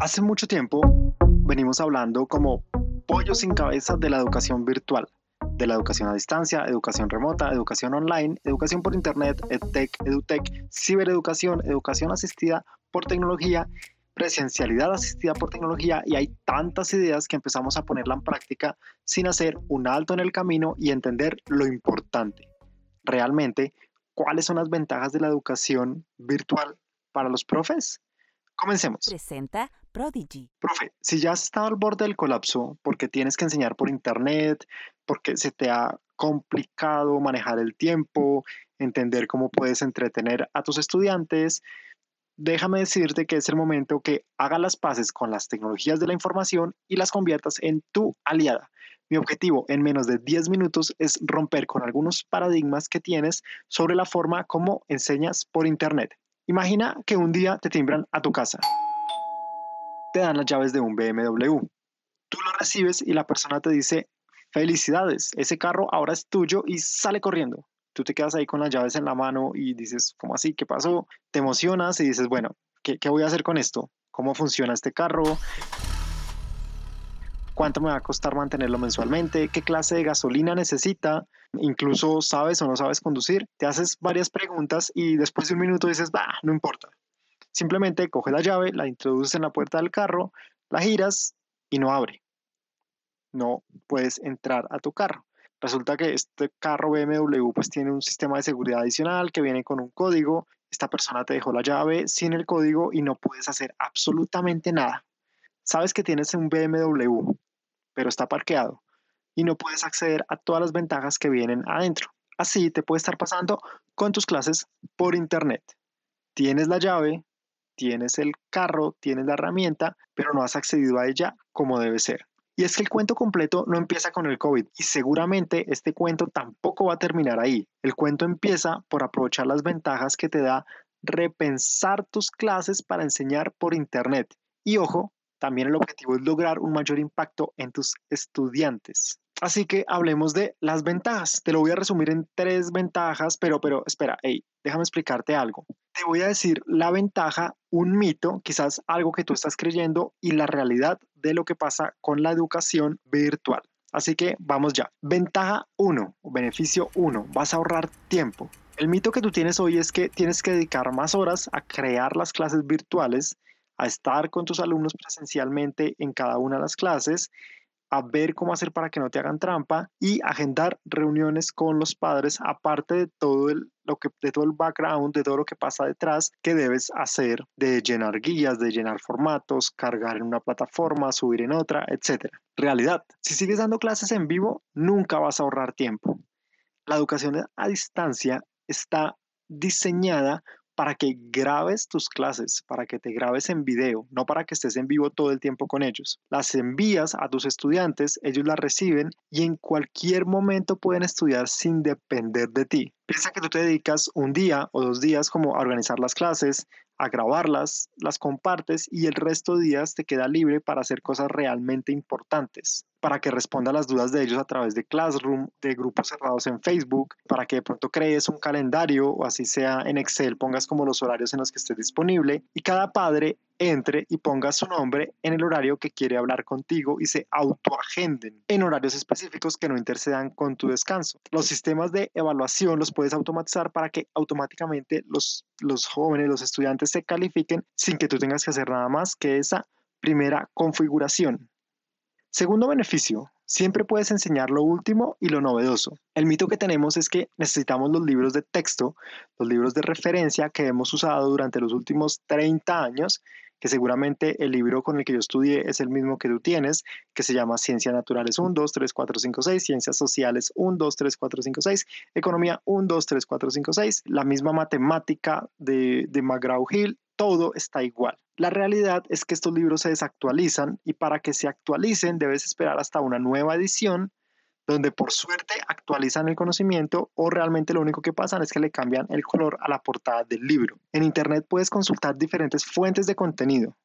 Hace mucho tiempo venimos hablando como pollo sin cabeza de la educación virtual, de la educación a distancia, educación remota, educación online, educación por internet, edtech, edutech, cibereducación, educación asistida por tecnología, presencialidad asistida por tecnología y hay tantas ideas que empezamos a ponerla en práctica sin hacer un alto en el camino y entender lo importante. Realmente, ¿cuáles son las ventajas de la educación virtual para los profes? Comencemos. Presenta Prodigy. Profe, si ya has estado al borde del colapso porque tienes que enseñar por internet, porque se te ha complicado manejar el tiempo, entender cómo puedes entretener a tus estudiantes, déjame decirte que es el momento que hagas las paces con las tecnologías de la información y las conviertas en tu aliada. Mi objetivo en menos de 10 minutos es romper con algunos paradigmas que tienes sobre la forma como enseñas por Internet. Imagina que un día te timbran a tu casa. Te dan las llaves de un BMW. Tú lo recibes y la persona te dice, felicidades, ese carro ahora es tuyo y sale corriendo. Tú te quedas ahí con las llaves en la mano y dices, ¿cómo así? ¿Qué pasó? Te emocionas y dices, bueno, ¿qué, qué voy a hacer con esto? ¿Cómo funciona este carro? cuánto me va a costar mantenerlo mensualmente, qué clase de gasolina necesita, incluso sabes o no sabes conducir, te haces varias preguntas y después de un minuto dices, bah, no importa. Simplemente coges la llave, la introduces en la puerta del carro, la giras y no abre. No puedes entrar a tu carro. Resulta que este carro BMW pues tiene un sistema de seguridad adicional que viene con un código. Esta persona te dejó la llave sin el código y no puedes hacer absolutamente nada. Sabes que tienes un BMW, pero está parqueado y no puedes acceder a todas las ventajas que vienen adentro. Así te puede estar pasando con tus clases por internet. Tienes la llave, tienes el carro, tienes la herramienta, pero no has accedido a ella como debe ser. Y es que el cuento completo no empieza con el COVID y seguramente este cuento tampoco va a terminar ahí. El cuento empieza por aprovechar las ventajas que te da repensar tus clases para enseñar por Internet. Y ojo, también el objetivo es lograr un mayor impacto en tus estudiantes. Así que hablemos de las ventajas. Te lo voy a resumir en tres ventajas, pero, pero espera, hey, déjame explicarte algo. Te voy a decir la ventaja, un mito, quizás algo que tú estás creyendo y la realidad de lo que pasa con la educación virtual. Así que vamos ya. Ventaja 1 o beneficio 1, vas a ahorrar tiempo. El mito que tú tienes hoy es que tienes que dedicar más horas a crear las clases virtuales a estar con tus alumnos presencialmente en cada una de las clases, a ver cómo hacer para que no te hagan trampa y agendar reuniones con los padres, aparte de todo el, lo que, de todo el background, de todo lo que pasa detrás que debes hacer, de llenar guías, de llenar formatos, cargar en una plataforma, subir en otra, etc. Realidad, si sigues dando clases en vivo, nunca vas a ahorrar tiempo. La educación a distancia está diseñada para que grabes tus clases, para que te grabes en video, no para que estés en vivo todo el tiempo con ellos. Las envías a tus estudiantes, ellos las reciben y en cualquier momento pueden estudiar sin depender de ti. Piensa que tú te dedicas un día o dos días como a organizar las clases, a grabarlas, las compartes y el resto de días te queda libre para hacer cosas realmente importantes, para que responda las dudas de ellos a través de Classroom, de grupos cerrados en Facebook, para que de pronto crees un calendario o así sea en Excel, pongas como los horarios en los que estés disponible y cada padre entre y ponga su nombre en el horario que quiere hablar contigo y se autoagenden en horarios específicos que no intercedan con tu descanso. Los sistemas de evaluación los puedes automatizar para que automáticamente los, los jóvenes, los estudiantes se califiquen sin que tú tengas que hacer nada más que esa primera configuración. Segundo beneficio, siempre puedes enseñar lo último y lo novedoso. El mito que tenemos es que necesitamos los libros de texto, los libros de referencia que hemos usado durante los últimos 30 años que seguramente el libro con el que yo estudié es el mismo que tú tienes, que se llama Ciencias Naturales 1, 2, 3, 4, 5, 6, Ciencias Sociales 1, 2, 3, 4, 5, 6, Economía 1, 2, 3, 4, 5, 6, la misma matemática de, de McGraw-Hill, todo está igual. La realidad es que estos libros se desactualizan y para que se actualicen debes esperar hasta una nueva edición donde por suerte actualizan el conocimiento o realmente lo único que pasa es que le cambian el color a la portada del libro. En Internet puedes consultar diferentes fuentes de contenido.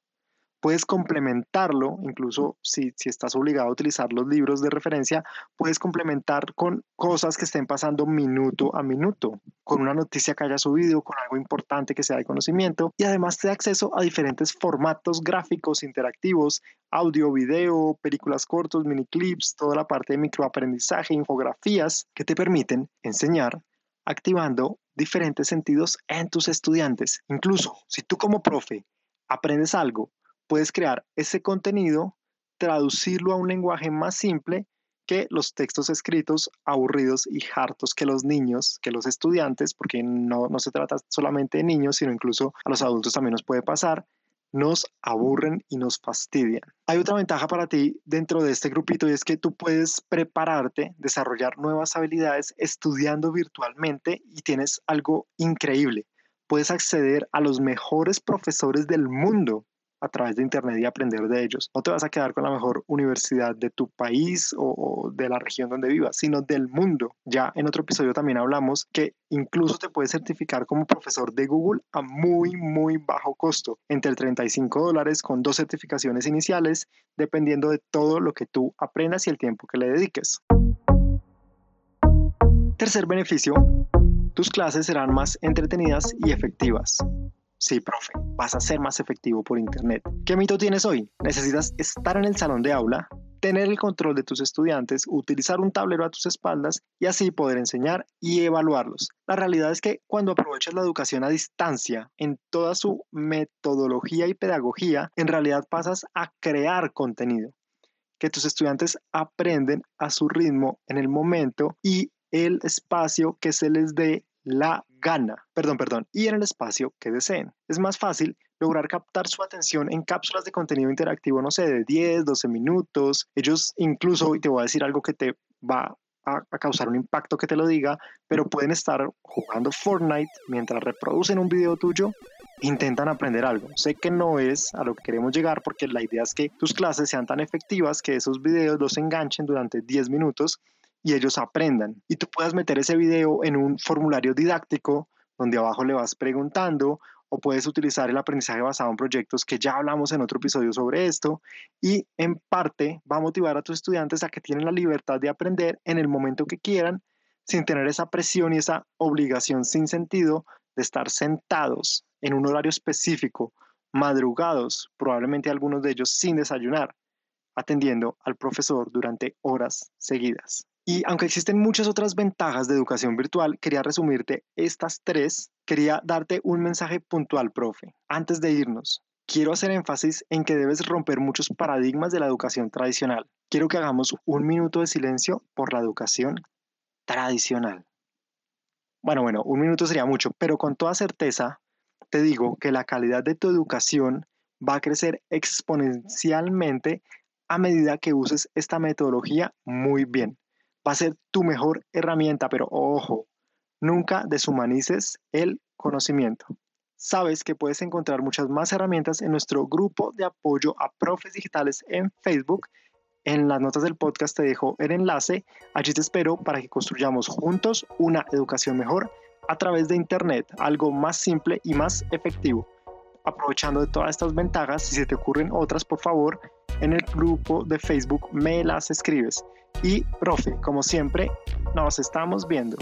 Puedes complementarlo, incluso si, si, estás obligado a utilizar los libros de referencia, puedes complementar con cosas que estén pasando minuto a minuto, con una noticia que haya subido, con algo importante que sea de conocimiento y además te da acceso a diferentes formatos gráficos interactivos, audio, video, películas cortos, mini clips, toda la parte de microaprendizaje, infografías que te permiten enseñar activando diferentes sentidos en tus estudiantes. Incluso si tú como profe aprendes algo puedes crear ese contenido, traducirlo a un lenguaje más simple que los textos escritos aburridos y hartos que los niños, que los estudiantes, porque no, no se trata solamente de niños, sino incluso a los adultos también nos puede pasar, nos aburren y nos fastidian. Hay otra ventaja para ti dentro de este grupito y es que tú puedes prepararte, desarrollar nuevas habilidades estudiando virtualmente y tienes algo increíble. Puedes acceder a los mejores profesores del mundo a través de Internet y aprender de ellos. No te vas a quedar con la mejor universidad de tu país o, de la región donde vivas, sino del mundo. Ya en otro episodio también hablamos que incluso te puedes certificar como profesor de Google a muy, muy bajo costo, entre 35 dólares con dos certificaciones iniciales, dependiendo de todo lo que tú aprendas y el tiempo que le dediques. Tercer beneficio, tus clases serán más entretenidas y efectivas. Sí, profe, vas a ser más efectivo por Internet. ¿Qué mito tienes hoy? Necesitas estar en el salón de aula, tener el control de tus estudiantes, utilizar un tablero a tus espaldas y así poder enseñar y evaluarlos. La realidad es que cuando aprovechas la educación a distancia en toda su metodología y pedagogía, en realidad pasas a crear contenido que tus estudiantes aprenden a su ritmo en el momento y el espacio que se les dé la gana, perdón, perdón, y en el espacio que deseen. Es más fácil lograr captar su atención en cápsulas de contenido interactivo, no sé, de 10, 12 minutos. Ellos incluso, y te voy a decir algo que te va a, causar un impacto que te lo diga, pero pueden estar jugando Fortnite mientras reproducen un video tuyo intentan aprender algo. Sé que no es a lo que queremos llegar porque la idea es que tus clases sean tan efectivas que esos videos los enganchen durante 10 minutos y ellos aprendan. Y tú puedas meter ese video en un formulario didáctico donde abajo le vas preguntando o puedes utilizar el aprendizaje basado en proyectos que ya hablamos en otro episodio sobre esto y en parte va a motivar a tus estudiantes a que tienen la libertad de aprender en el momento que quieran sin tener esa presión y esa obligación sin sentido de estar sentados en un horario específico, madrugados, probablemente algunos de ellos sin desayunar, atendiendo al profesor durante horas seguidas. Y aunque existen muchas otras ventajas de educación virtual, quería resumirte estas tres. Quería darte un mensaje puntual, profe. Antes de irnos, quiero hacer énfasis en que debes romper muchos paradigmas de la educación tradicional. Quiero que hagamos un minuto de silencio por la educación tradicional. Bueno, bueno, un minuto sería mucho, pero con toda certeza te digo que la calidad de tu educación va a crecer exponencialmente a medida que uses esta metodología muy bien va a ser tu mejor herramienta, pero ojo, nunca deshumanices el conocimiento. Sabes que puedes encontrar muchas más herramientas en nuestro grupo de apoyo a profes digitales en Facebook. En las notas del podcast te dejo el enlace. Allí te espero para que construyamos juntos una educación mejor a través de Internet, algo más simple y más efectivo. Aprovechando de todas estas ventajas, si se te ocurren otras, por favor, en el grupo de Facebook me las escribes. Y, profe, como siempre, nos estamos viendo.